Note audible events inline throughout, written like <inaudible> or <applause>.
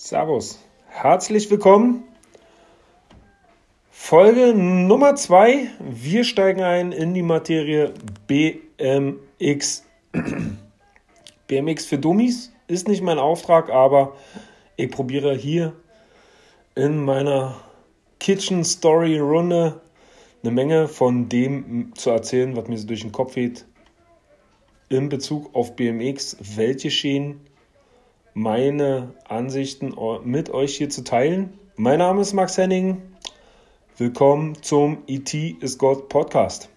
Servus. Herzlich willkommen. Folge Nummer 2. Wir steigen ein in die Materie BMX. <clears throat> BMX für Dummies ist nicht mein Auftrag, aber ich probiere hier in meiner Kitchen Story Runde eine Menge von dem zu erzählen, was mir so durch den Kopf geht in Bezug auf BMX, welche Schäden meine Ansichten mit euch hier zu teilen. Mein Name ist Max Henning. Willkommen zum ET is God Podcast.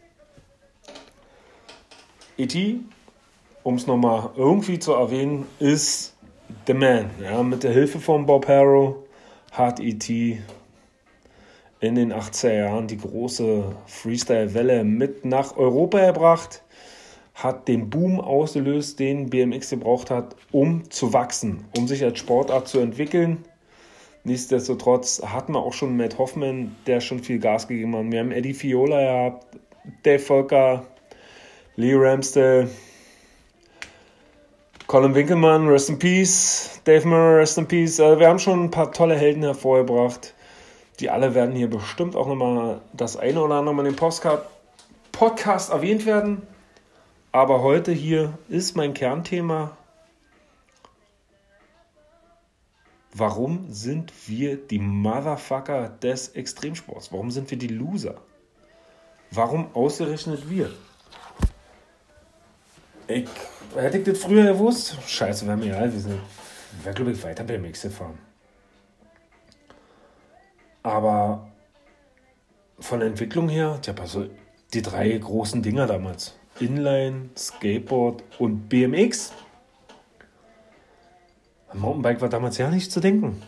ET, um es nochmal irgendwie zu erwähnen, ist The Man. Ja, mit der Hilfe von Bob Harrow hat ET in den 80er Jahren die große Freestyle-Welle mit nach Europa gebracht hat den Boom ausgelöst, den BMX gebraucht hat, um zu wachsen, um sich als Sportart zu entwickeln. Nichtsdestotrotz hatten wir auch schon Matt Hoffman, der schon viel Gas gegeben hat. Wir haben Eddie Fiola gehabt, Dave Volker, Lee Ramsdale, Colin Winkelmann, Rest in Peace, Dave Murray, Rest in Peace. Also wir haben schon ein paar tolle Helden hervorgebracht. Die alle werden hier bestimmt auch nochmal das eine oder andere Mal in dem Podcast erwähnt werden. Aber heute hier ist mein Kernthema. Warum sind wir die Motherfucker des Extremsports? Warum sind wir die Loser? Warum ausgerechnet wir? Ich, hätte ich das früher gewusst? Scheiße, wäre mir egal gewesen. Wäre, glaube ich, weiter BMX gefahren. Aber von der Entwicklung her, ich also die drei großen Dinger damals. Inline, Skateboard und BMX. Am Mountainbike war damals ja nicht zu denken.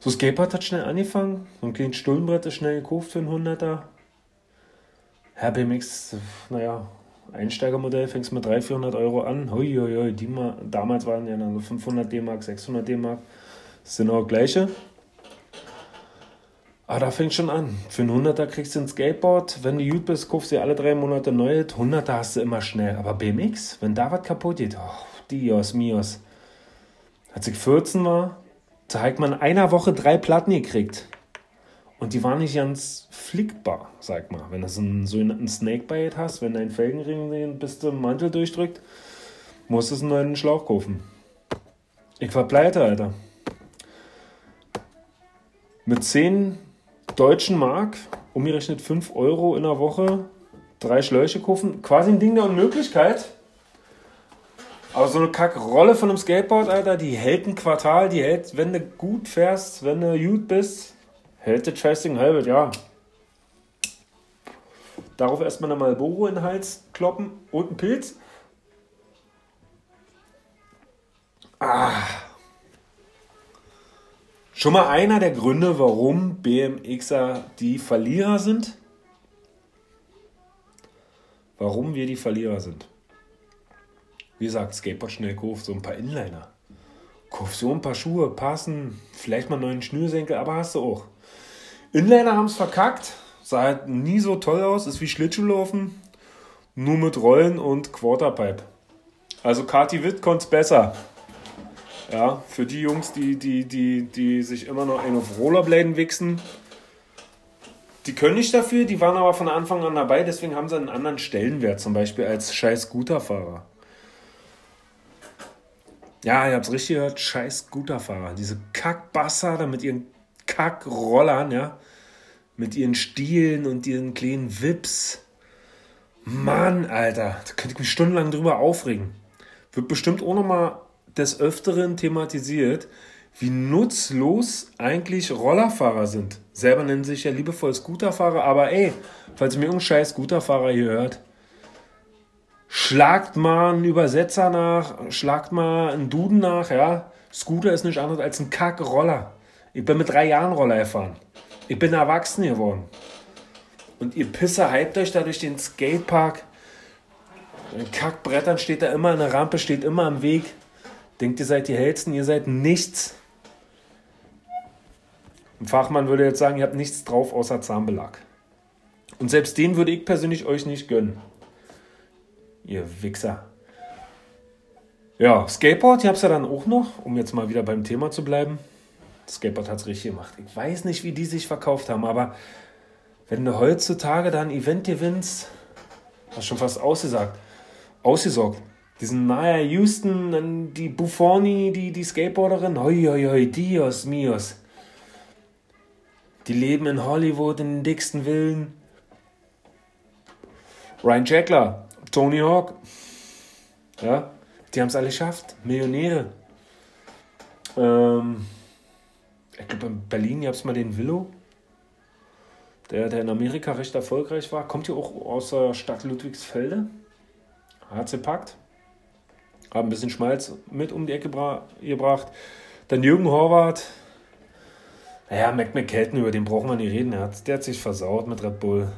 So Skateboard hat schnell angefangen, so ein kleines Stullenbrett ist schnell gekauft für einen 100er. Ja, BMX, naja, Einsteigermodell fängst mit 300, 400 Euro an. Hui, hui, hui, die mal, damals waren ja so 500 D-Mark, 600 D-Mark. Das sind auch gleiche. Aber ah, da fängt schon an. Für einen 100er kriegst du ein Skateboard. Wenn du gut bist, kaufst du alle drei Monate neu. 100er hast du immer schnell. Aber BMX, wenn da was kaputt geht, oh, Dios mios. Als ich 14 war, da hat man in einer Woche drei Platten gekriegt. Und die waren nicht ganz flickbar, sag mal. Wenn du so einen sogenannten Snakebite hast, wenn dein Felgenring den bis zum Mantel durchdrückt, musst du einen neuen Schlauch kaufen. Ich war pleite, Alter. Mit 10 deutschen Mark, umgerechnet 5 Euro in der Woche, drei Schläuche kaufen. Quasi ein Ding der Unmöglichkeit. Aber so eine Kackrolle von einem Skateboard, Alter, die hält ein Quartal, die hält, wenn du gut fährst, wenn du gut bist, hält das Scheißding halbes ja. Darauf erstmal eine Malboro in den Hals kloppen und einen Pilz. Ah. Schon mal einer der Gründe, warum BMXer die Verlierer sind? Warum wir die Verlierer sind. Wie gesagt, Skateboard schnell kauft, so ein paar Inliner. Kauf so ein paar Schuhe, passen, vielleicht mal einen neuen Schnürsenkel, aber hast du auch. Inliner haben es verkackt, sah halt nie so toll aus, ist wie Schlittschuhlaufen, nur mit Rollen und Quarterpipe. Also Kati Witt konnte es besser. Ja, für die Jungs, die, die, die, die sich immer noch auf Rollerbladen wichsen, die können nicht dafür, die waren aber von Anfang an dabei, deswegen haben sie einen anderen Stellenwert, zum Beispiel als scheiß Scooterfahrer. Ja, ihr habt es richtig gehört, scheiß Scooterfahrer. Diese Kackbastarde mit ihren Kackrollern, ja, mit ihren Stielen und ihren kleinen Wips. Mann, Alter, da könnte ich mich stundenlang drüber aufregen. Wird bestimmt auch nochmal des Öfteren thematisiert, wie nutzlos eigentlich Rollerfahrer sind. Selber nennen sich ja liebevoll Scooterfahrer, aber ey, falls ihr mir irgendein scheiß Scooterfahrer hier hört, schlagt mal einen Übersetzer nach, schlagt mal einen Duden nach, ja. Scooter ist nichts anderes als ein Kackroller. Ich bin mit drei Jahren Roller gefahren. Ich bin erwachsen geworden. Und ihr Pisser hypt euch da durch den Skatepark. In Kackbrettern steht da immer eine Rampe, steht immer am Weg. Denkt, ihr seid die Hellsten, ihr seid nichts. Ein Fachmann würde jetzt sagen, ihr habt nichts drauf außer Zahnbelag. Und selbst den würde ich persönlich euch nicht gönnen. Ihr Wichser. Ja, Skateboard, ich hab's ja dann auch noch, um jetzt mal wieder beim Thema zu bleiben. Skateboard hat's richtig gemacht. Ich weiß nicht, wie die sich verkauft haben, aber wenn du heutzutage da ein Event gewinnst, hast schon fast ausgesagt, ausgesorgt. Diesen Naya Houston, dann die Buffoni, die, die Skateboarderin, hoi, hoi, hoi, Dios mios. Die leben in Hollywood in den dicksten Villen. Ryan Jackler, Tony Hawk. Ja, die haben es alle geschafft. Millionäre. Ähm, ich glaube, in Berlin gab es mal den Willow, der, der in Amerika recht erfolgreich war. Kommt ja auch aus der Stadt Ludwigsfelde. Sie packt. Haben ein bisschen Schmalz mit um die Ecke gebracht. Dann Jürgen Horvath. Naja, Mac McKelton, über den brauchen wir nicht reden. Der hat, der hat sich versaut mit Red Bull.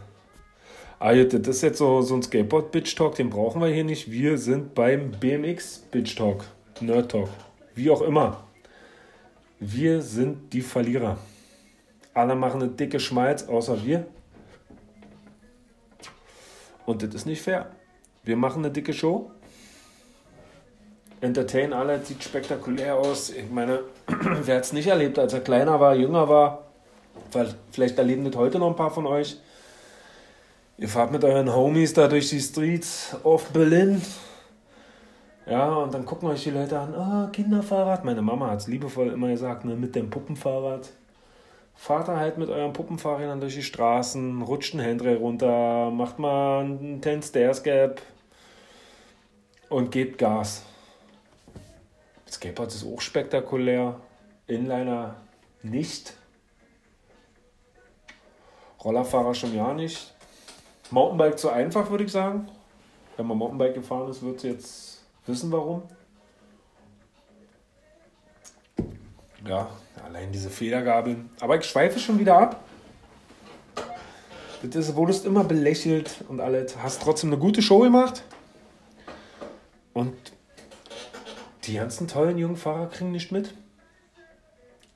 Ah, das ist jetzt so, so ein Skateboard-Bitch-Talk, den brauchen wir hier nicht. Wir sind beim BMX-Bitch-Talk, Nerd-Talk, wie auch immer. Wir sind die Verlierer. Alle machen eine dicke Schmalz, außer wir. Und das ist nicht fair. Wir machen eine dicke Show. Entertain alle, sieht spektakulär aus. Ich meine, <clears throat> wer hat es nicht erlebt, als er kleiner war, jünger war? Vielleicht erleben das heute noch ein paar von euch. Ihr fahrt mit euren Homies da durch die Streets of Berlin. Ja, und dann gucken euch die Leute an, oh, Kinderfahrrad. Meine Mama hat es liebevoll immer gesagt, ne, mit dem Puppenfahrrad. Fahrt da halt mit euren Puppenfahrrädern durch die Straßen, rutscht einen Handrail runter, macht mal einen 10 Stairs Gap und gebt Gas. Skateboard ist auch spektakulär. Inliner nicht. Rollerfahrer schon ja nicht. Mountainbike zu einfach, würde ich sagen. Wenn man Mountainbike gefahren ist, wird sie jetzt wissen, warum. Ja, allein diese Federgabeln. Aber ich schweife schon wieder ab. Das ist, wurdest immer belächelt und alles. Hast trotzdem eine gute Show gemacht. Und die ganzen tollen jungen Fahrer kriegen nicht mit.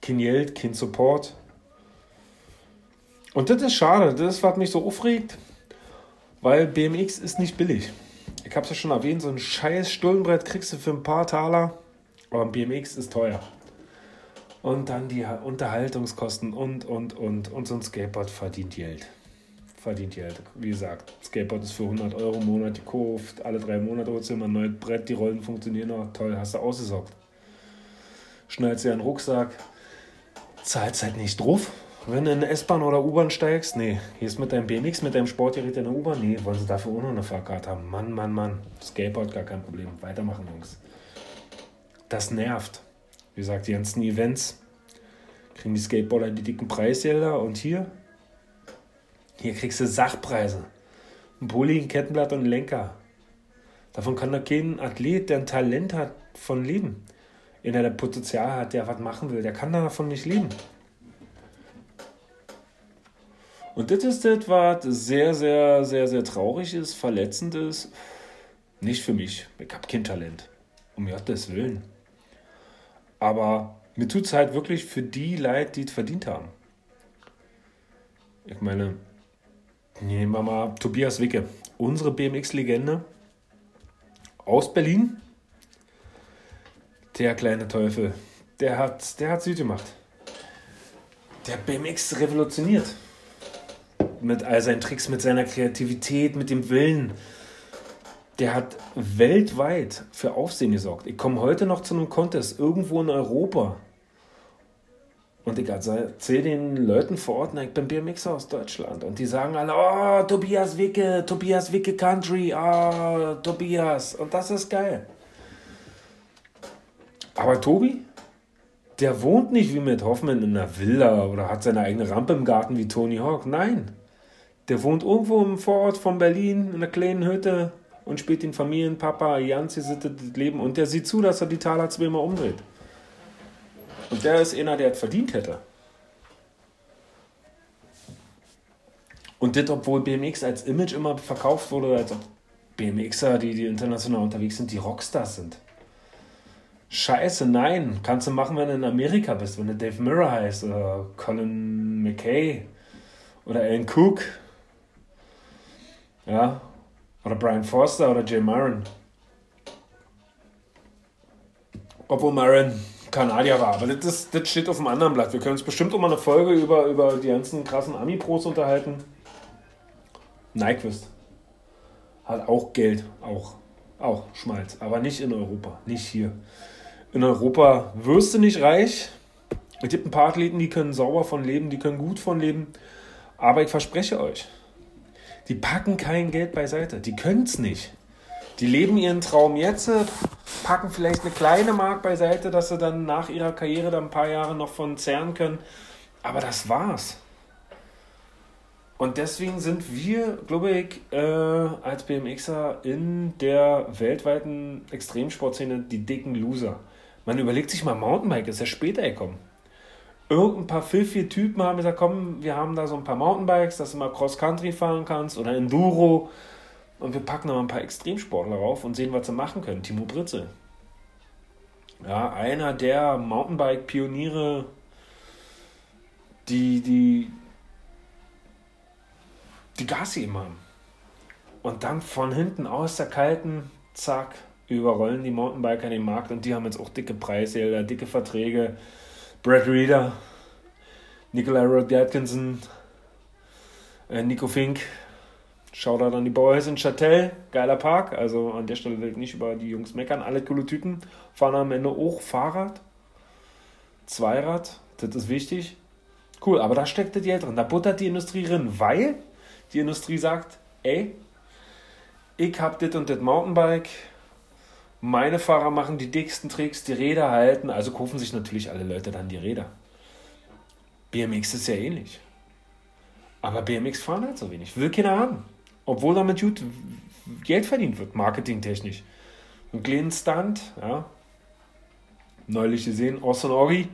Kein Geld, kein Support. Und das ist schade. Das ist, was mich so aufregt. Weil BMX ist nicht billig. Ich habe es ja schon erwähnt, so ein scheiß Stullenbrett kriegst du für ein paar Taler, aber ein BMX ist teuer. Und dann die Unterhaltungskosten und, und, und. Und so ein Skateboard verdient Geld. Verdient Geld. Wie gesagt, Skateboard ist für 100 Euro im Monat gekauft. Alle drei Monate holst du immer ein neues Brett. Die Rollen funktionieren noch. Toll, hast du ausgesorgt. Schnallst dir einen Rucksack. Zahlst halt nicht drauf. Wenn du in eine S-Bahn oder U-Bahn steigst, nee, hier ist mit deinem BMX, mit deinem Sportgerät in der U-Bahn, nee, wollen sie dafür auch noch eine Fahrkarte haben. Mann, Mann, Mann. Skateboard gar kein Problem. Weitermachen, Jungs. Das nervt. Wie gesagt, die ganzen Events kriegen die Skateboarder die dicken Preisgelder und hier, hier kriegst du Sachpreise. Ein Pulli, ein Kettenblatt und ein Lenker. Davon kann doch kein Athlet, der ein Talent hat, von leben. Einer, der Potenzial hat, der was machen will, der kann davon nicht leben. Und das ist etwas sehr, sehr, sehr, sehr traurig ist, verletzend ist. Nicht für mich. Ich habe kein Talent. Um Gottes Willen. Aber mir tut es halt wirklich für die leid, die es verdient haben. Ich meine, nehmen wir mal Tobias Wicke, unsere BMX-Legende aus Berlin. Der kleine Teufel, der hat, der hat Süd gemacht. Der BMX revolutioniert mit all seinen Tricks, mit seiner Kreativität, mit dem Willen. Der hat weltweit für Aufsehen gesorgt. Ich komme heute noch zu einem Contest irgendwo in Europa. Und ich erzähle den Leuten vor Ort, ich bin BMXer aus Deutschland. Und die sagen alle, oh, Tobias Wicke, Tobias Wicke Country, oh, Tobias. Und das ist geil. Aber Tobi, der wohnt nicht wie mit Hoffmann in einer Villa oder hat seine eigene Rampe im Garten wie Tony Hawk. Nein, der wohnt irgendwo im Vorort von Berlin in einer kleinen Hütte und spielt den Familienpapa, ganz gesittetes Leben und der sieht zu, dass er die Taler zweimal umdreht. Und der ist einer, der es verdient hätte. Und das, obwohl BMX als Image immer verkauft wurde, als ob BMXer, die, die international unterwegs sind, die Rockstars sind. Scheiße, nein. Kannst du machen, wenn du in Amerika bist, wenn du Dave Mirror heißt oder Colin McKay oder Alan Cook ja. Oder Brian Forster oder Jay Myron. Obwohl Marin Kanadier war. Aber das, das steht auf dem anderen Blatt. Wir können uns bestimmt auch mal eine Folge über, über die ganzen krassen Ami-Pros unterhalten. Nyquist hat auch Geld, auch, auch Schmalz, aber nicht in Europa, nicht hier. In Europa wirst du nicht reich. Es gibt ein paar Athleten, die können sauber von leben, die können gut von leben. Aber ich verspreche euch, die packen kein Geld beiseite. Die können es nicht. Die leben ihren Traum jetzt, packen vielleicht eine kleine Mark beiseite, dass sie dann nach ihrer Karriere dann ein paar Jahre noch von zehren können. Aber das war's. Und deswegen sind wir, glaube ich, äh, als BMXer in der weltweiten Extremsportszene die dicken Loser. Man überlegt sich mal, Mountainbike ist ja später gekommen. Irgendein paar pfiffige Typen haben gesagt, komm, wir haben da so ein paar Mountainbikes, dass du mal Cross-Country fahren kannst oder Enduro. Und wir packen mal ein paar Extremsportler rauf und sehen, was sie machen können. Timo Britze. Ja, einer der Mountainbike-Pioniere, die, die die Gas gegeben haben. Und dann von hinten aus der kalten, zack, überrollen die Mountainbiker den Markt und die haben jetzt auch dicke Preise, dicke Verträge. Brad Reeder, Nikolai Rod Atkinson, äh, Nico Fink, Shoutout an die Boys in Châtel, geiler Park. Also an der Stelle will ich nicht über die Jungs meckern. Alle coole Typen. Fahren am Ende auch Fahrrad, Zweirad, das ist wichtig. Cool, aber da steckt das Geld drin. Da buttert die Industrie drin, weil die Industrie sagt, ey, ich hab das und das Mountainbike, meine Fahrer machen die dicksten Tricks, die Räder halten, also kaufen sich natürlich alle Leute dann die Räder. BMX ist ja ähnlich. Aber BMX fahren halt so wenig, will keiner haben. Obwohl damit gut Geld verdient wird, marketingtechnisch. Ein kleinen Stunt, ja. Neulich gesehen, Austin Ori,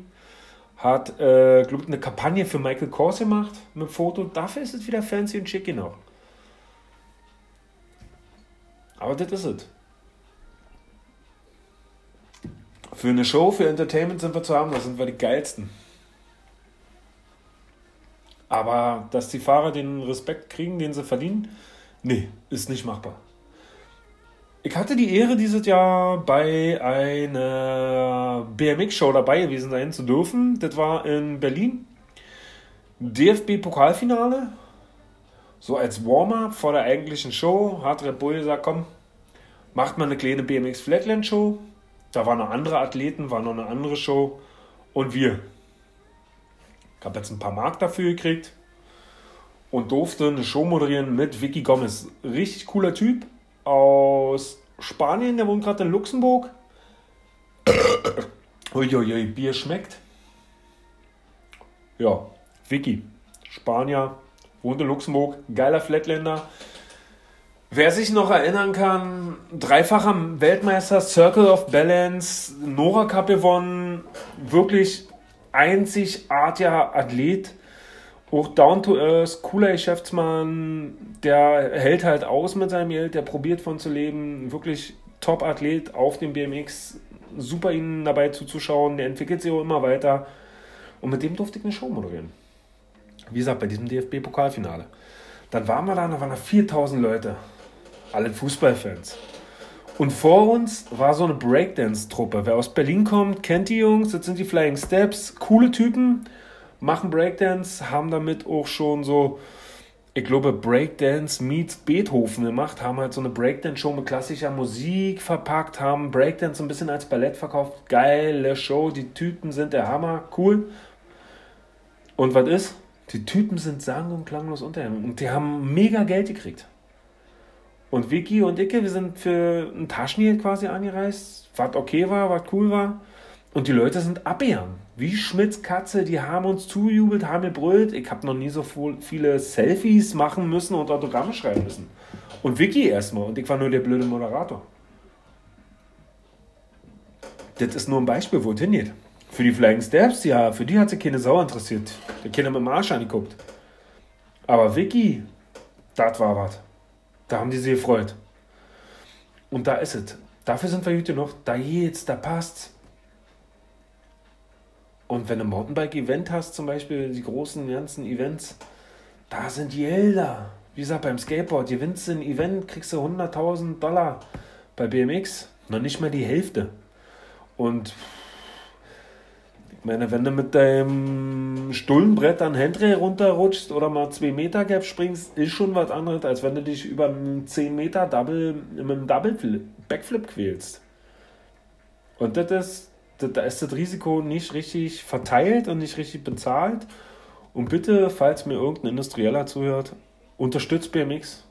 hat, äh, glaube eine Kampagne für Michael Kors gemacht mit Foto. Dafür ist es wieder fancy und schick, genau. Aber das ist es. Für eine Show, für Entertainment sind wir zu haben, da sind wir die geilsten. Aber dass die Fahrer den Respekt kriegen, den sie verdienen, nee, ist nicht machbar. Ich hatte die Ehre, dieses Jahr bei einer BMX-Show dabei gewesen sein zu dürfen. Das war in Berlin. DFB-Pokalfinale. So als Warm-up vor der eigentlichen Show hat Red Bull gesagt, komm, macht mal eine kleine BMX Flatland Show. Da waren noch andere Athleten, war noch eine andere Show. Und wir. Ich habe jetzt ein paar Mark dafür gekriegt und durfte eine Show moderieren mit Vicky Gomez. Richtig cooler Typ aus Spanien, der wohnt gerade in Luxemburg. <coughs> Uiuiui, Bier schmeckt. Ja, Vicky, Spanier, wohnt in Luxemburg, geiler Flatländer. Wer sich noch erinnern kann, dreifacher Weltmeister, Circle of Balance, Nora Cup gewonnen, wirklich einzigartiger Athlet auch down to earth, cooler Geschäftsmann, der hält halt aus mit seinem Geld, der probiert von zu leben, wirklich Top-Athlet auf dem BMX, super ihnen dabei zuzuschauen, der entwickelt sich auch immer weiter und mit dem durfte ich eine Show moderieren. Wie gesagt, bei diesem DFB-Pokalfinale. Dann waren wir da, da waren da 4000 Leute, alle Fußballfans. Und vor uns war so eine Breakdance-Truppe. Wer aus Berlin kommt, kennt die Jungs, das sind die Flying Steps, coole Typen machen Breakdance, haben damit auch schon so, ich glaube, Breakdance meets Beethoven gemacht, haben halt so eine Breakdance-Show mit klassischer Musik verpackt, haben Breakdance so ein bisschen als Ballett verkauft. Geile Show, die Typen sind der Hammer, cool. Und was ist? Die Typen sind sang- und klanglos untergegangen und die haben mega Geld gekriegt. Und Vicky und Icke, wir sind für ein Taschengeld quasi angereist, was okay war, was cool war. Und die Leute sind abgegangen. Wie Schmidts Katze, die haben uns zujubelt, haben gebrüllt. Ich habe noch nie so viele Selfies machen müssen und Autogramme schreiben müssen. Und Vicky erstmal. Und ich war nur der blöde Moderator. Das ist nur ein Beispiel, wo es hingeht. Für die Flying Steps, ja, für die hat sich keine Sau interessiert. Der Kinder mit dem Arsch angeguckt. Aber Vicky, das war was. Da haben die sich gefreut. Und da ist es. Dafür sind wir heute noch. Da geht's, da passt's. Und wenn du ein Mountainbike-Event hast, zum Beispiel die großen ganzen Events, da sind die Gelder. Wie gesagt, beim Skateboard, gewinnst du ein Event, kriegst du 100.000 Dollar. Bei BMX noch nicht mal die Hälfte. Und ich meine, wenn du mit deinem Stullenbrett an Handrail runterrutschst oder mal 2 Meter Gap springst, ist schon was anderes, als wenn du dich über einen 10 Meter Double mit einem Double Backflip quälst. Und das ist, da ist das Risiko nicht richtig verteilt und nicht richtig bezahlt. Und bitte, falls mir irgendein Industrieller zuhört, unterstützt BMX.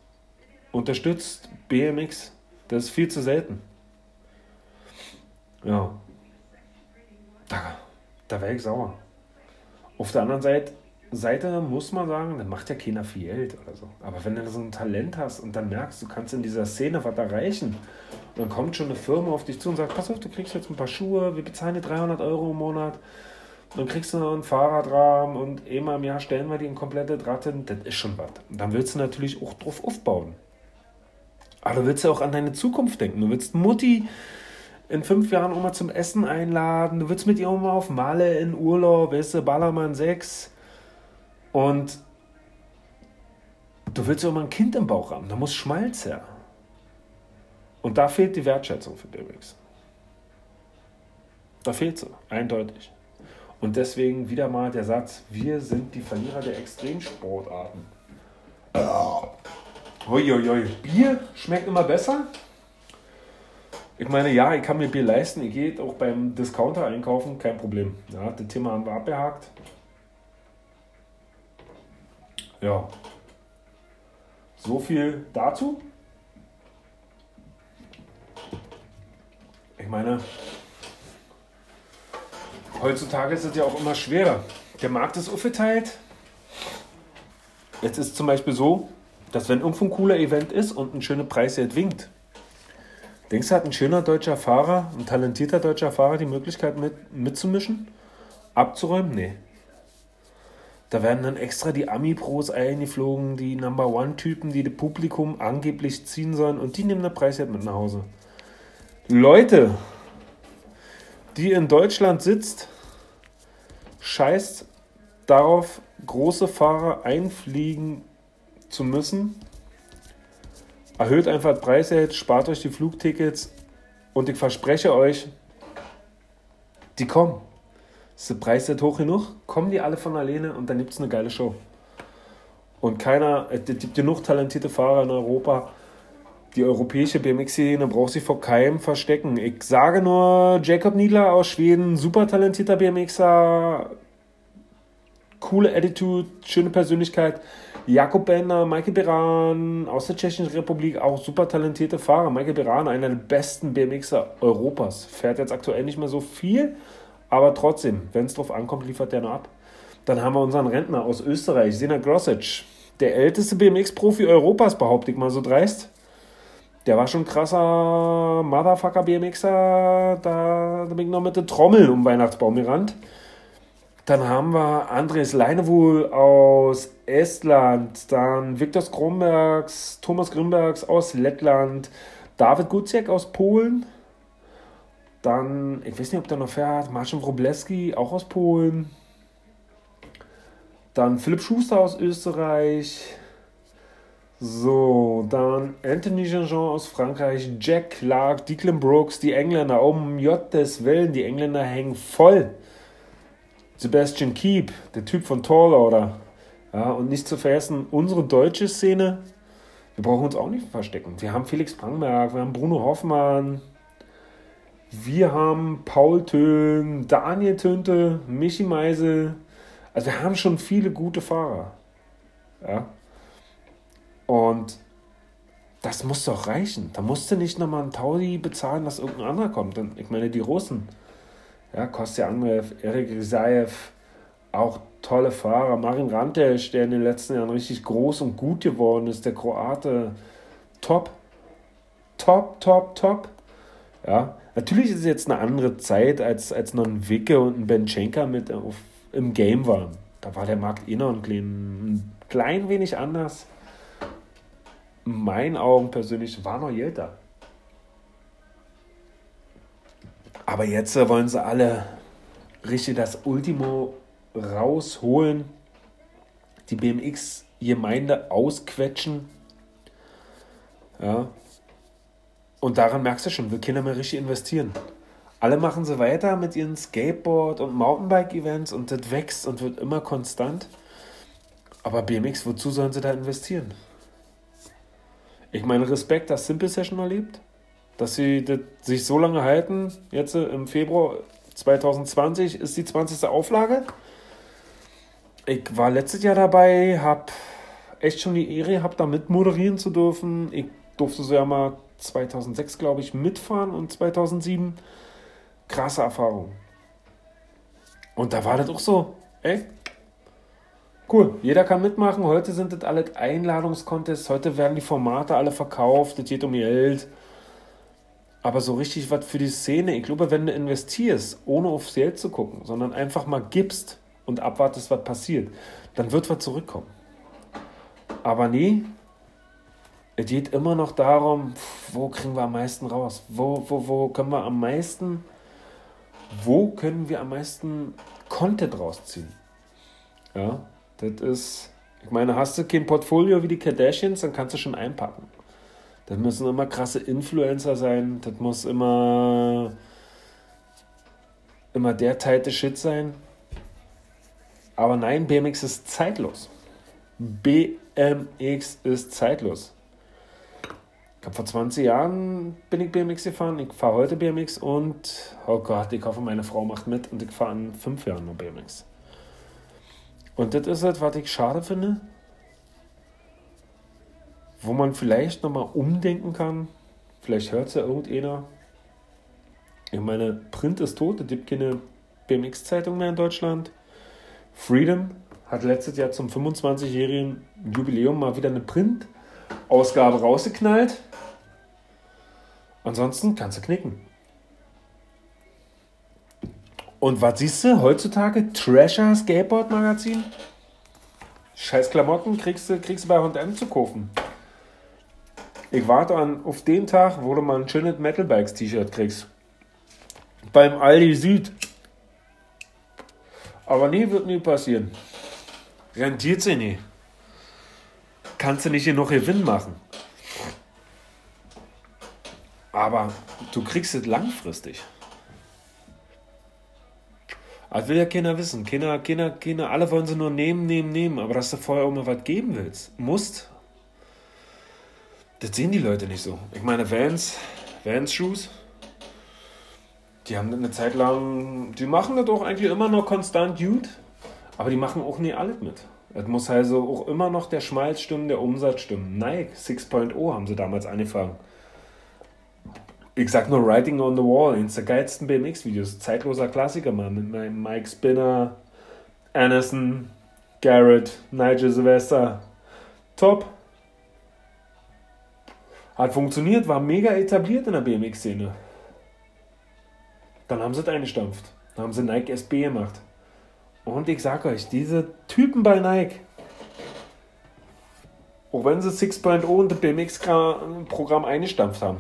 Unterstützt BMX. Das ist viel zu selten. Ja. Da, da wäre ich sauer. Auf der anderen Seite, Seite muss man sagen, dann macht ja keiner viel Geld oder so. Aber wenn du so ein Talent hast und dann merkst, du kannst in dieser Szene was erreichen, dann kommt schon eine Firma auf dich zu und sagt, pass auf, du kriegst jetzt ein paar Schuhe, wir bezahlen dir 300 Euro im Monat, dann kriegst du noch einen Fahrradrahmen und einmal im Jahr stellen wir dir ein komplettes Rad hin, das ist schon was. Und dann willst du natürlich auch drauf aufbauen. Aber du willst ja auch an deine Zukunft denken. Du willst Mutti in fünf Jahren auch mal zum Essen einladen. Du willst mit ihr auch mal auf Malle in Urlaub, weißt du, Ballermann 6. Und du willst ja mal ein Kind im Bauch haben. Da muss Schmalz her. Und da fehlt die Wertschätzung für BMX. Da fehlt sie, eindeutig. Und deswegen wieder mal der Satz, wir sind die Verlierer der Extremsportarten. Uiuiui. Bier schmeckt immer besser. Ich meine, ja, ich kann mir Bier leisten. Ich gehe auch beim Discounter einkaufen, kein Problem. Ja, das Thema haben wir abgehakt. Ja. So viel dazu. Ich meine, heutzutage ist es ja auch immer schwerer. Der Markt ist aufgeteilt. Jetzt ist zum Beispiel so, dass wenn irgendwo ein cooler Event ist und ein schöner Preis jetzt winkt, denkst du, hat ein schöner deutscher Fahrer, ein talentierter deutscher Fahrer die Möglichkeit mit, mitzumischen? Abzuräumen? Nee. Da werden dann extra die Ami-Pros eingeflogen, die Number One-Typen, die das Publikum angeblich ziehen sollen und die nehmen den Preis jetzt mit nach Hause. Leute, die in Deutschland sitzt, scheißt darauf, große Fahrer einfliegen zu müssen. Erhöht einfach Preise, spart euch die Flugtickets und ich verspreche euch, die kommen. Ist der Preis nicht hoch genug? Kommen die alle von alleine und dann gibt es eine geile Show. Und keiner, es gibt genug talentierte Fahrer in Europa. Die europäische BMX-Szene braucht sich vor keinem verstecken. Ich sage nur, Jacob Niedler aus Schweden, super talentierter BMXer, coole Attitude, schöne Persönlichkeit. Jakob Bender, Michael Beran aus der Tschechischen Republik, auch super talentierte Fahrer. Michael Beran, einer der besten BMXer Europas. Fährt jetzt aktuell nicht mehr so viel, aber trotzdem, wenn es drauf ankommt, liefert der noch ab. Dann haben wir unseren Rentner aus Österreich, Sina Grosic. Der älteste BMX-Profi Europas, behaupte ich mal so dreist. Der war schon krasser Motherfucker BMXer. Da, da bin ich noch mit der Trommel um Weihnachtsbaum gerannt. Dann haben wir Andres Leinewohl aus Estland, dann Viktor Strombergs, Thomas Grimbergs aus Lettland, David Guciak aus Polen, dann, ich weiß nicht, ob der noch fährt, Marcin Wrobleski, auch aus Polen, dann Philipp Schuster aus Österreich, so, dann Anthony Jean aus Frankreich, Jack Clark, Declan Brooks, die Engländer, um Jottes Willen, die Engländer hängen voll. Sebastian Keep, der Typ von Torlauder. Ja, und nicht zu vergessen, unsere deutsche Szene, wir brauchen uns auch nicht verstecken. Wir haben Felix Brangberg, wir haben Bruno Hoffmann, wir haben Paul Töhm, Daniel Tünte, Michi Meisel. Also wir haben schon viele gute Fahrer. Ja. Und das muss doch reichen. Da musst du nicht nochmal einen Taudi bezahlen, dass irgendein anderer kommt. Ich meine, die Russen ja, Kostja Angrev, Erik Risaev, auch tolle Fahrer. Marin Rantesch, der in den letzten Jahren richtig groß und gut geworden ist, der Kroate. Top. Top, top, top. Ja, natürlich ist es jetzt eine andere Zeit, als, als noch ein Wicke und ein Benschenka mit auf, im Game waren. Da war der Markt eh noch ein klein, ein klein wenig anders. In meinen Augen persönlich war noch älter. Aber jetzt äh, wollen sie alle richtig das Ultimo rausholen, die BMX-Gemeinde ausquetschen. Ja. Und daran merkst du schon, wir können mehr richtig investieren. Alle machen sie weiter mit ihren Skateboard- und Mountainbike-Events und das wächst und wird immer konstant. Aber BMX, wozu sollen sie da investieren? Ich meine, Respekt, dass Simple Session erlebt, dass sie das sich so lange halten. Jetzt im Februar 2020 ist die 20. Auflage. Ich war letztes Jahr dabei, habe echt schon die Ehre gehabt, da mit moderieren zu dürfen. Ich durfte so ja mal 2006, glaube ich, mitfahren und 2007. Krasse Erfahrung. Und da war das auch so, ey, cool, jeder kann mitmachen. Heute sind das alle Einladungscontests, heute werden die Formate alle verkauft, es geht um Geld. Aber so richtig was für die Szene, ich glaube, wenn du investierst, ohne aufs Geld zu gucken, sondern einfach mal gibst und abwartest, was passiert, dann wird was zurückkommen. Aber nie, es geht immer noch darum, wo kriegen wir am meisten raus? Wo, wo, wo können wir am meisten, wo können wir am meisten Content rausziehen? Ja, das ist, ich meine, hast du kein Portfolio wie die Kardashians, dann kannst du schon einpacken. Das müssen immer krasse Influencer sein, das muss immer, immer der teilte Shit sein. Aber nein, BMX ist zeitlos. BMX ist zeitlos. Habe vor 20 Jahren bin ich BMX gefahren, ich fahre heute BMX und, oh Gott, ich hoffe, meine Frau macht mit und ich fahre in fünf Jahren noch BMX. Und das ist halt, was ich schade finde, wo man vielleicht nochmal umdenken kann. Vielleicht hört es ja irgendeiner. Ich meine, Print ist tot, es gibt keine BMX-Zeitung mehr in Deutschland. Freedom hat letztes Jahr zum 25-jährigen Jubiläum mal wieder eine Print-Ausgabe rausgeknallt. Ansonsten kannst du knicken. Und was siehst du heutzutage? Trasher Skateboard Magazin? Scheiß Klamotten kriegst du, kriegst du bei H&M zu kaufen. Ich warte an, auf den Tag, wo du mal ein schönes Metal Bikes T-Shirt kriegst. Beim Aldi Süd. Aber nie wird nie passieren. Rentiert sie nie. Kannst du nicht hier noch Gewinn machen. Aber du kriegst es langfristig. Das will ja keiner wissen. Keiner, keiner, keiner, alle wollen sie nur nehmen, nehmen, nehmen. Aber dass du vorher auch mal was geben willst, musst. Das sehen die Leute nicht so. Ich meine, Vans, Vans Shoes, die haben eine Zeit lang, die machen das auch eigentlich immer noch konstant gut, aber die machen auch nie alles mit. Es muss also auch immer noch der Schmalz stimmen, der Umsatz stimmen. Nike 6.0 haben sie damals angefangen. Ich sag nur Writing on the Wall, eines der geilsten BMX-Videos. Zeitloser Klassiker, Mann. Mit meinem Mike Spinner, Anderson, Garrett, Nigel Sylvester. Top. Hat funktioniert, war mega etabliert in der BMX-Szene. Dann haben sie es eingestampft. Dann haben sie Nike SB gemacht. Und ich sag euch, diese Typen bei Nike, auch wenn sie 6.0 und das BMX-Programm eingestampft haben,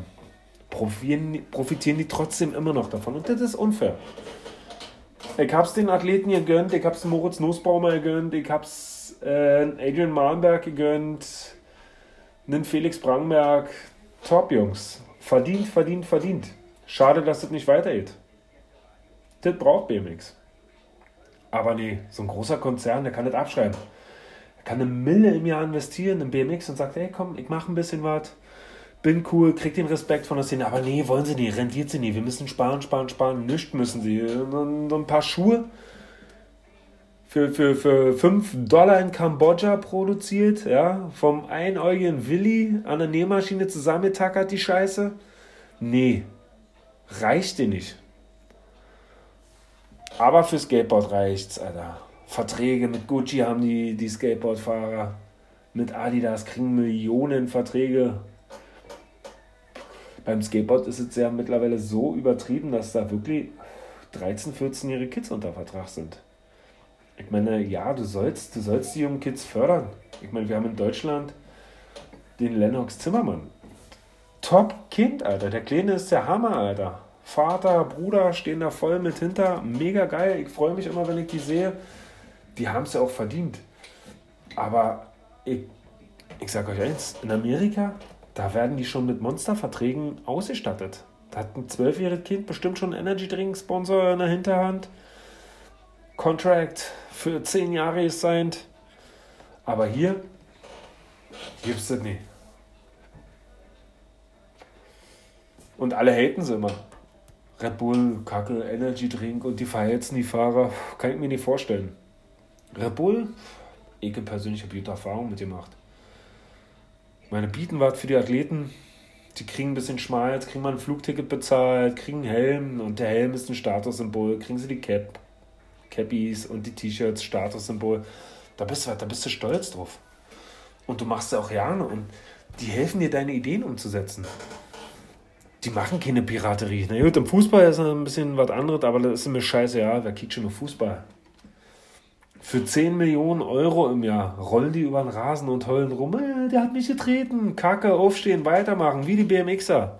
profitieren, profitieren die trotzdem immer noch davon. Und das ist unfair. Ich hab's den Athleten gegönnt, ich hab's Moritz Nussbaumer gegönnt, ich hab's äh, Adrian Mahnberg gegönnt, einen Felix Brangberg. Top, Jungs. Verdient, verdient, verdient. Schade, dass das nicht weitergeht. Das braucht BMX. Aber nee, so ein großer Konzern, der kann das abschreiben. Er kann eine Mille im Jahr investieren in BMX und sagt, hey komm, ich mache ein bisschen was bin cool, krieg den Respekt von der Szene, aber nee, wollen sie nicht, rentiert sie nicht, wir müssen sparen, sparen, sparen, nichts müssen sie. So ein paar Schuhe für, für, für 5 Dollar in Kambodscha produziert, ja, vom einäugigen Willi an der Nähmaschine zusammengetackert, die Scheiße. Nee, reicht dir nicht. Aber für Skateboard reicht's, Alter. Verträge mit Gucci haben die, die Skateboardfahrer. Mit Adidas kriegen Millionen Verträge beim Skateboard ist es ja mittlerweile so übertrieben, dass da wirklich 13-, 14-jährige Kids unter Vertrag sind. Ich meine, ja, du sollst, du sollst die jungen Kids fördern. Ich meine, wir haben in Deutschland den Lennox Zimmermann. Top Kind, Alter. Der Kleine ist der Hammer, Alter. Vater, Bruder stehen da voll mit hinter. Mega geil. Ich freue mich immer, wenn ich die sehe. Die haben es ja auch verdient. Aber ich, ich sag euch eins: In Amerika da werden die schon mit Monsterverträgen ausgestattet. Da hat ein zwölfjähriges Kind bestimmt schon einen Energy Drink Sponsor in der Hinterhand. Contract für zehn Jahre ist sein. Aber hier gibt es das nicht. Und alle haten sie immer. Red Bull, Kacke, Energy Drink und die verheizen die Fahrer. Kann ich mir nicht vorstellen. Red Bull, ich persönlich habe gute Erfahrungen mit gemacht. Meine bieten was für die Athleten. Die kriegen ein bisschen Schmalz, kriegen mal ein Flugticket bezahlt, kriegen einen Helm und der Helm ist ein Statussymbol. Kriegen sie die Cap, Cappies und die T-Shirts, Statussymbol. Da bist, du, da bist du stolz drauf. Und du machst es auch gerne und die helfen dir, deine Ideen umzusetzen. Die machen keine Piraterie. Na gut, im Fußball ist ein bisschen was anderes, aber das ist mir scheiße, ja, wer kickt schon auf Fußball? Für 10 Millionen Euro im Jahr rollen die über den Rasen und heulen rum, äh, der hat mich getreten, Kacke, aufstehen, weitermachen, wie die BMXer.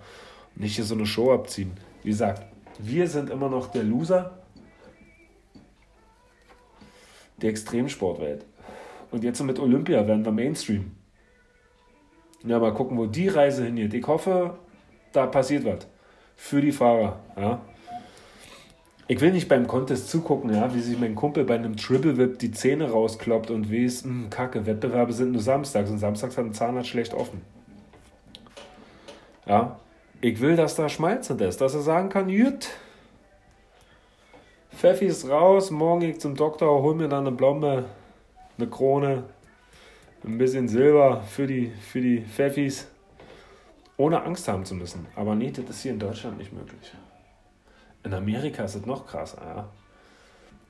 Nicht hier so eine Show abziehen. Wie gesagt, wir sind immer noch der Loser der Extremsportwelt. Und jetzt mit Olympia werden wir Mainstream. Ja, mal gucken, wo die Reise hingeht. Ich hoffe, da passiert was. Für die Fahrer. Ja. Ich will nicht beim Contest zugucken, ja, wie sich mein Kumpel bei einem Triple Whip die Zähne rauskloppt und weiß, hm, kacke, Wettbewerbe sind nur samstags und samstags hat ein Zahnarzt schlecht offen. Ja, ich will, dass da Schmalz drin ist, dass er sagen kann, jüt, Pfeffi ist raus, morgen gehe ich zum Doktor, hol mir dann eine Blombe, eine Krone, ein bisschen Silber für die, für die Pfeffis, ohne Angst haben zu müssen. Aber nee, das ist hier in Deutschland nicht möglich. In Amerika ist es noch krasser, ja.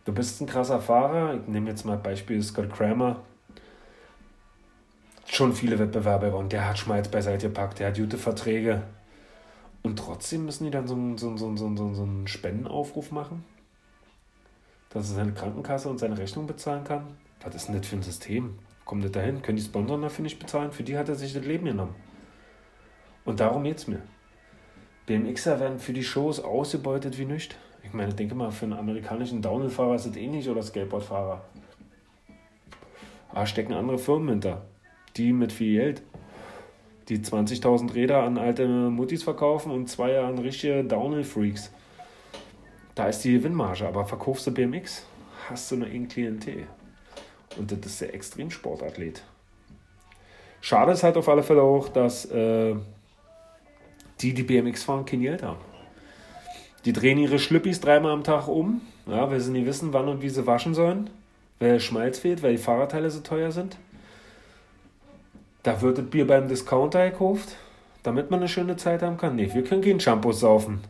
Du bist ein krasser Fahrer. Ich nehme jetzt mal Beispiel Scott Kramer. Schon viele Wettbewerbe gewonnen. Der hat Schmalz beiseite gepackt, der hat gute Verträge. Und trotzdem müssen die dann so einen, so, so, so, so, so einen Spendenaufruf machen, dass er seine Krankenkasse und seine Rechnung bezahlen kann. Was ist denn das für ein System? Kommt das dahin? Können die Sponsoren dafür nicht bezahlen? Für die hat er sich das Leben genommen. Und darum geht es mir. BMXer werden für die Shows ausgebeutet wie nichts. Ich meine, denke mal, für einen amerikanischen Downhill-Fahrer ist es ähnlich oder Skateboard-Fahrer. Da stecken andere Firmen hinter. Die mit viel Geld. Die 20.000 Räder an alte Muttis verkaufen und zwei an richtige Downhill-Freaks. Da ist die Gewinnmarge, aber verkaufst du BMX, hast du eine enge Klientel. Und das ist der Extremsportathlet. Schade ist halt auf alle Fälle auch, dass äh, die, die BMX fahren, kein Geld haben. Die drehen ihre Schlüppis dreimal am Tag um, ja, weil sie nicht wissen, wann und wie sie waschen sollen, weil Schmalz fehlt, weil die Fahrradteile so teuer sind. Da wird das Bier beim Discounter gekauft, damit man eine schöne Zeit haben kann. Nee, wir können kein Shampoo saufen,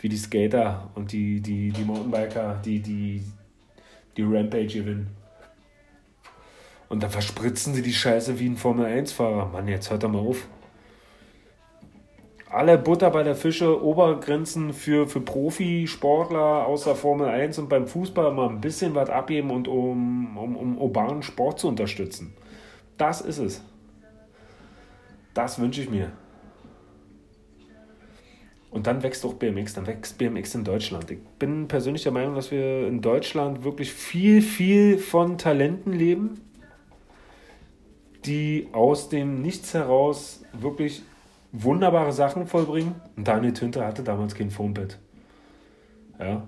wie die Skater und die, die, die Mountainbiker, die, die, die Rampage gewinnen. Und dann verspritzen sie die Scheiße wie ein Formel-1-Fahrer. Mann, jetzt hört doch mal auf alle Butter bei der Fische, Obergrenzen für, für Profisportler außer Formel 1 und beim Fußball mal ein bisschen was abgeben und um, um, um urbanen Sport zu unterstützen. Das ist es. Das wünsche ich mir. Und dann wächst auch BMX, dann wächst BMX in Deutschland. Ich bin persönlich der Meinung, dass wir in Deutschland wirklich viel, viel von Talenten leben, die aus dem Nichts heraus wirklich wunderbare Sachen vollbringen. Und Daniel Tünter hatte damals kein Foambett. Ja.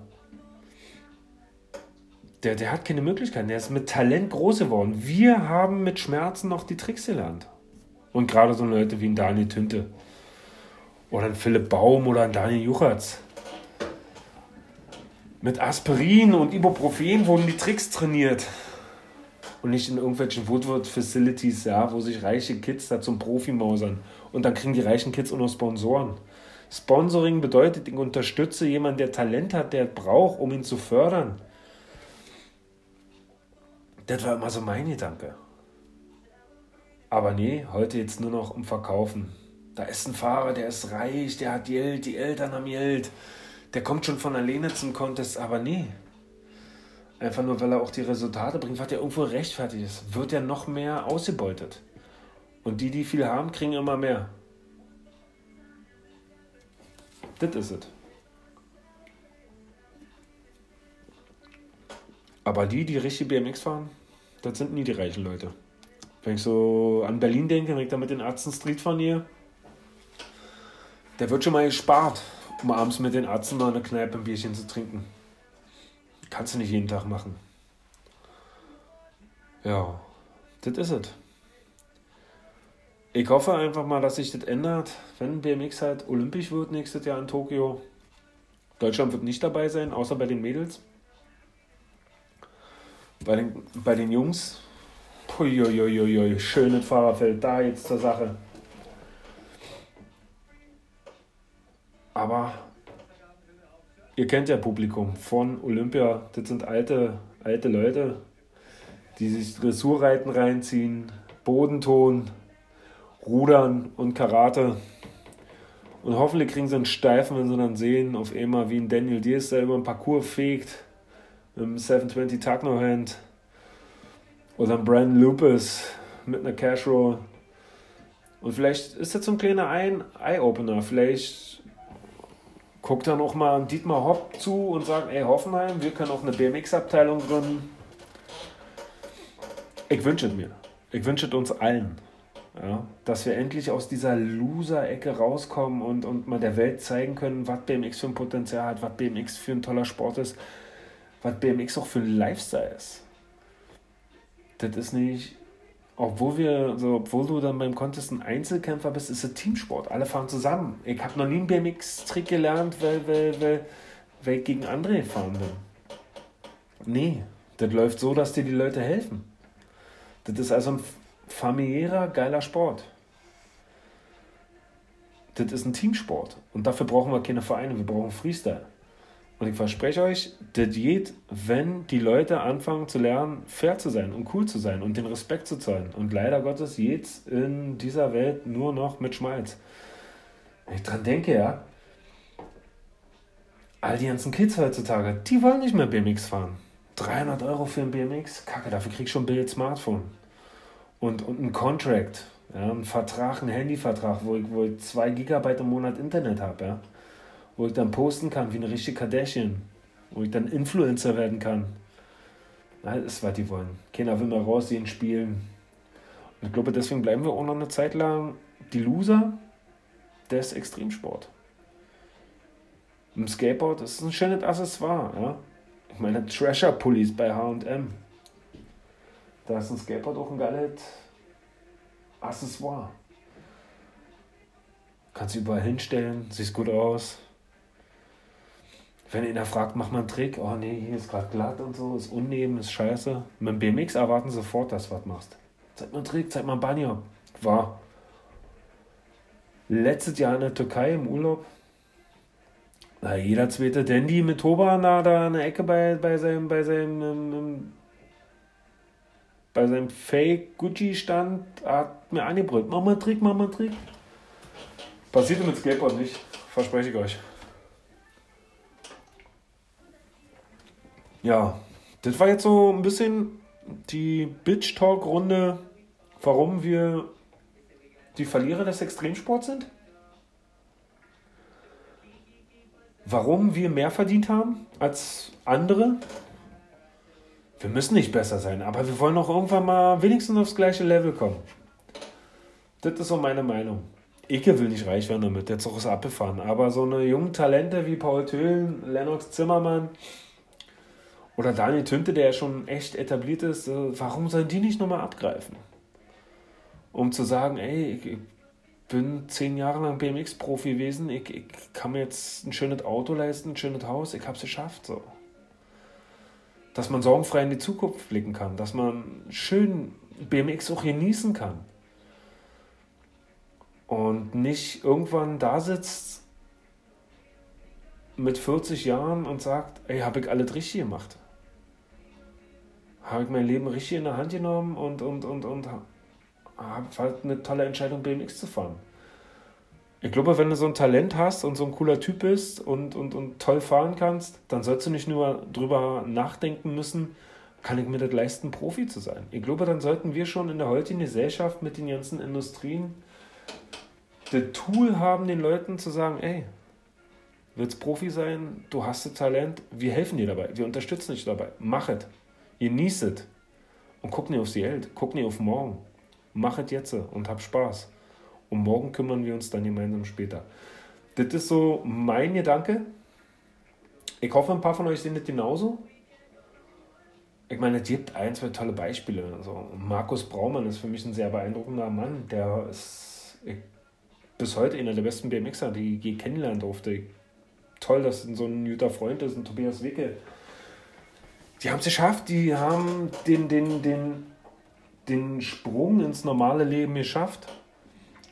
Der, der hat keine Möglichkeiten. Der ist mit Talent groß geworden. Wir haben mit Schmerzen noch die Tricks gelernt. Und gerade so Leute wie ein Daniel Tünte. Oder ein Philipp Baum oder ein Daniel Juchatz. Mit Aspirin und Ibuprofen wurden die Tricks trainiert. Und nicht in irgendwelchen Woodward-Facilities, ja, wo sich reiche Kids da zum Profi mausern. Und dann kriegen die reichen Kids auch noch Sponsoren. Sponsoring bedeutet, ich unterstütze jemanden, der Talent hat, der braucht, um ihn zu fördern. Das war immer so mein Gedanke. Aber nee, heute jetzt nur noch um Verkaufen. Da ist ein Fahrer, der ist reich, der hat Geld, die Eltern haben Geld. Der kommt schon von alleine zum Contest, aber nee. Einfach nur, weil er auch die Resultate bringt, was ja irgendwo rechtfertigt ist, wird er noch mehr ausgebeutet. Und die, die viel haben, kriegen immer mehr. Das ist es. Aber die, die richtig BMX fahren, das sind nie die reichen Leute. Wenn ich so an Berlin denke, wenn ich da mit den Ärzten Street fahren hier, der wird schon mal gespart, um abends mit den Ärzten mal eine Kneipe ein Bierchen zu trinken. Kannst du nicht jeden Tag machen. Ja, das ist es. Ich hoffe einfach mal, dass sich das ändert, wenn BMX halt olympisch wird nächstes Jahr in Tokio. Deutschland wird nicht dabei sein, außer bei den Mädels. Bei den, bei den Jungs, puiuiuiui, schönes Fahrerfeld, da jetzt zur Sache. Aber ihr kennt ja Publikum von Olympia, das sind alte, alte Leute, die sich Dressurreiten reinziehen, Bodenton, Rudern und Karate. Und hoffentlich kriegen sie einen Steifen, wenn sie dann sehen, auf einmal wie ein Daniel Diaz, der über ein Parcours fegt, mit einem 720 Tag No Hand. Oder ein Brandon Lupus mit einer Cash Roll. Und vielleicht ist das so ein kleiner Eye-Opener. Vielleicht guckt dann auch mal Dietmar Hopp zu und sagt, ey Hoffenheim, wir können auch eine BMX-Abteilung gründen. Ich wünsche es mir. Ich wünsche es uns allen. Ja, dass wir endlich aus dieser Loser-Ecke rauskommen und, und mal der Welt zeigen können, was BMX für ein Potenzial hat, was BMX für ein toller Sport ist, was BMX auch für ein Lifestyle ist. Das ist nicht, obwohl wir, so, obwohl du dann beim Contest ein Einzelkämpfer bist, ist es Teamsport. Alle fahren zusammen. Ich habe noch nie einen BMX-Trick gelernt, weil, weil, weil, weil ich gegen andere gefahren bin. Nee, das läuft so, dass dir die Leute helfen. Das ist also ein familiärer, geiler Sport. Das ist ein Teamsport. Und dafür brauchen wir keine Vereine, wir brauchen Freestyle. Und ich verspreche euch, das geht, wenn die Leute anfangen zu lernen, fair zu sein und cool zu sein und den Respekt zu zahlen. Und leider Gottes geht's in dieser Welt nur noch mit Schmalz. Wenn ich dran denke, ja, all die ganzen Kids heutzutage, die wollen nicht mehr BMX fahren. 300 Euro für ein BMX, kacke, dafür krieg ich schon ein Bild Smartphone und, und ein Contract, ja, ein Vertrag, ein Handyvertrag, wo ich, wo ich zwei Gigabyte im Monat Internet habe, ja, wo ich dann posten kann wie eine richtige Kardashian, wo ich dann Influencer werden kann. Na, das ist, was die wollen. Keiner will mehr rausgehen, spielen. Und ich glaube, deswegen bleiben wir auch noch eine Zeit lang die Loser des Extremsport. Im Skateboard ist ein schönes Accessoire. Ja? Ich meine, Treasure-Pullis bei HM. Da ist ein Skateboard auch ein geiles Accessoire. Kannst du überall hinstellen, siehst gut aus. Wenn einer fragt, mach mal einen Trick, oh nee, hier ist gerade glatt und so, ist unneben, ist scheiße. Mit dem BMX erwarten sofort, dass du was machst. Zeig mal einen Trick, zeig mal einen Banjo. War letztes Jahr in der Türkei im Urlaub. Na, jeder zweite Dandy mit Toba da an der Ecke bei, bei seinem, bei seinem bei seinem Fake Gucci-Stand hat mir angebrüllt, mach mal einen Trick, mach mal einen Trick. Passiert mit Skateboard nicht, verspreche ich euch. Ja, das war jetzt so ein bisschen die Bitch-Talk-Runde, warum wir die Verlierer des Extremsports sind. Warum wir mehr verdient haben als andere wir müssen nicht besser sein, aber wir wollen auch irgendwann mal wenigstens aufs gleiche Level kommen. Das ist so meine Meinung. Ike will nicht reich werden damit, der Zug ist abgefahren. Aber so eine jungen Talente wie Paul Töhlen, Lennox Zimmermann oder Daniel Tünte, der ja schon echt etabliert ist, äh, warum sollen die nicht nochmal abgreifen? Um zu sagen, ey, ich bin zehn Jahre lang BMX-Profi gewesen, ich, ich kann mir jetzt ein schönes Auto leisten, ein schönes Haus, ich hab's geschafft, so dass man sorgenfrei in die Zukunft blicken kann, dass man schön BMX auch genießen kann und nicht irgendwann da sitzt mit 40 Jahren und sagt, ey, habe ich alles richtig gemacht? Habe ich mein Leben richtig in der Hand genommen und, und, und, und habe halt eine tolle Entscheidung, BMX zu fahren. Ich glaube, wenn du so ein Talent hast und so ein cooler Typ bist und, und, und toll fahren kannst, dann sollst du nicht nur drüber nachdenken müssen, kann ich mir das leisten, Profi zu sein. Ich glaube, dann sollten wir schon in der heutigen Gesellschaft mit den ganzen Industrien das Tool haben, den Leuten zu sagen, ey, willst Profi sein, du hast das Talent, wir helfen dir dabei, wir unterstützen dich dabei, mach es, genieß es. Und guck nicht aufs Geld, guck nicht auf morgen, mach es jetzt und hab Spaß. Um morgen kümmern wir uns dann gemeinsam später. Das ist so mein Gedanke. Ich hoffe, ein paar von euch sehen das genauso. Ich meine, es gibt ein, zwei tolle Beispiele. Also Markus Braumann ist für mich ein sehr beeindruckender Mann. Der ist bis heute einer der besten BMXer, die ich je kennenlernen durfte. Toll, dass so ein guter Freund ist, ein Tobias Wicke. Die haben es geschafft, die haben den, den, den, den Sprung ins normale Leben geschafft.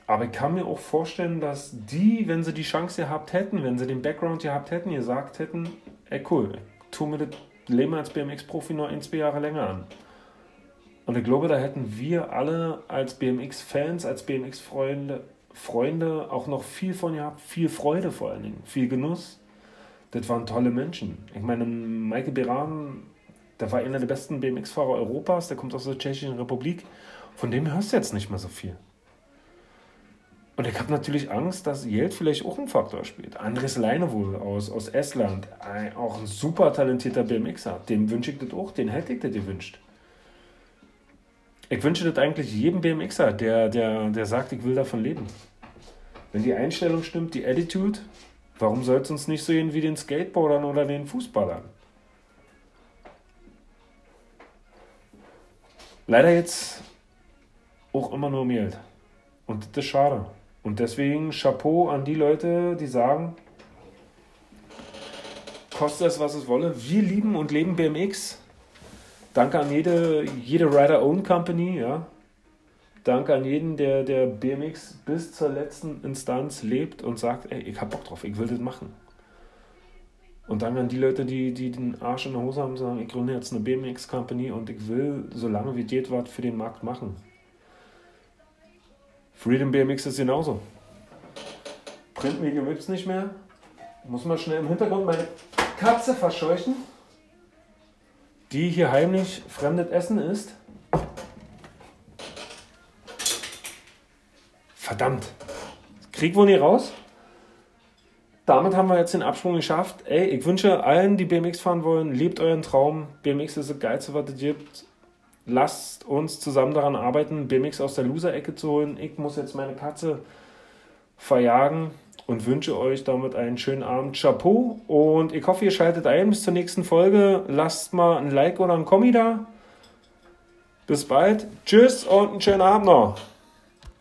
Aber ich kann mir auch vorstellen, dass die, wenn sie die Chance gehabt hätten, wenn sie den Background gehabt hätten, gesagt hätten, ey cool, tu mir das Leben als BMX-Profi nur ein, zwei Jahre länger an. Und ich glaube, da hätten wir alle als BMX-Fans, als BMX-Freunde Freunde auch noch viel von gehabt, viel Freude vor allen Dingen, viel Genuss. Das waren tolle Menschen. Ich meine, Michael Beran, der war einer der besten BMX-Fahrer Europas, der kommt aus der Tschechischen Republik. Von dem hörst du jetzt nicht mehr so viel. Und ich habe natürlich Angst, dass Geld vielleicht auch ein Faktor spielt. Andres Leinewohl aus, aus Estland, auch ein super talentierter BMXer. Dem wünsche ich das auch, den hätte ich das gewünscht. Ich wünsche das eigentlich jedem BMXer, der, der, der sagt, ich will davon leben. Wenn die Einstellung stimmt, die Attitude, warum soll es uns nicht so gehen wie den Skateboardern oder den Fußballern? Leider jetzt auch immer nur Geld. Und das ist schade. Und deswegen Chapeau an die Leute, die sagen, kostet es, was es wolle. Wir lieben und leben BMX. Danke an jede, jede Rider-Own Company, ja. Danke an jeden, der, der BMX bis zur letzten Instanz lebt und sagt, ey, ich hab Bock drauf, ich will das machen. Und danke an die Leute, die, die den Arsch in der Hose haben sagen, ich gründe jetzt eine BMX Company und ich will, solange wie geht, was für den Markt machen. Freedom BMX ist genauso. Printmedium gibt es nicht mehr. Muss mal schnell im Hintergrund meine Katze verscheuchen, die hier heimlich fremdes Essen isst. Verdammt. Krieg wohl nie raus. Damit haben wir jetzt den Absprung geschafft. Ey, ich wünsche allen, die BMX fahren wollen, lebt euren Traum. BMX ist das Geilste, was es gibt lasst uns zusammen daran arbeiten, BMX aus der Loser-Ecke zu holen. Ich muss jetzt meine Katze verjagen und wünsche euch damit einen schönen Abend. Chapeau und ich hoffe, ihr schaltet ein bis zur nächsten Folge. Lasst mal ein Like oder ein Kommi da. Bis bald. Tschüss und einen schönen Abend noch.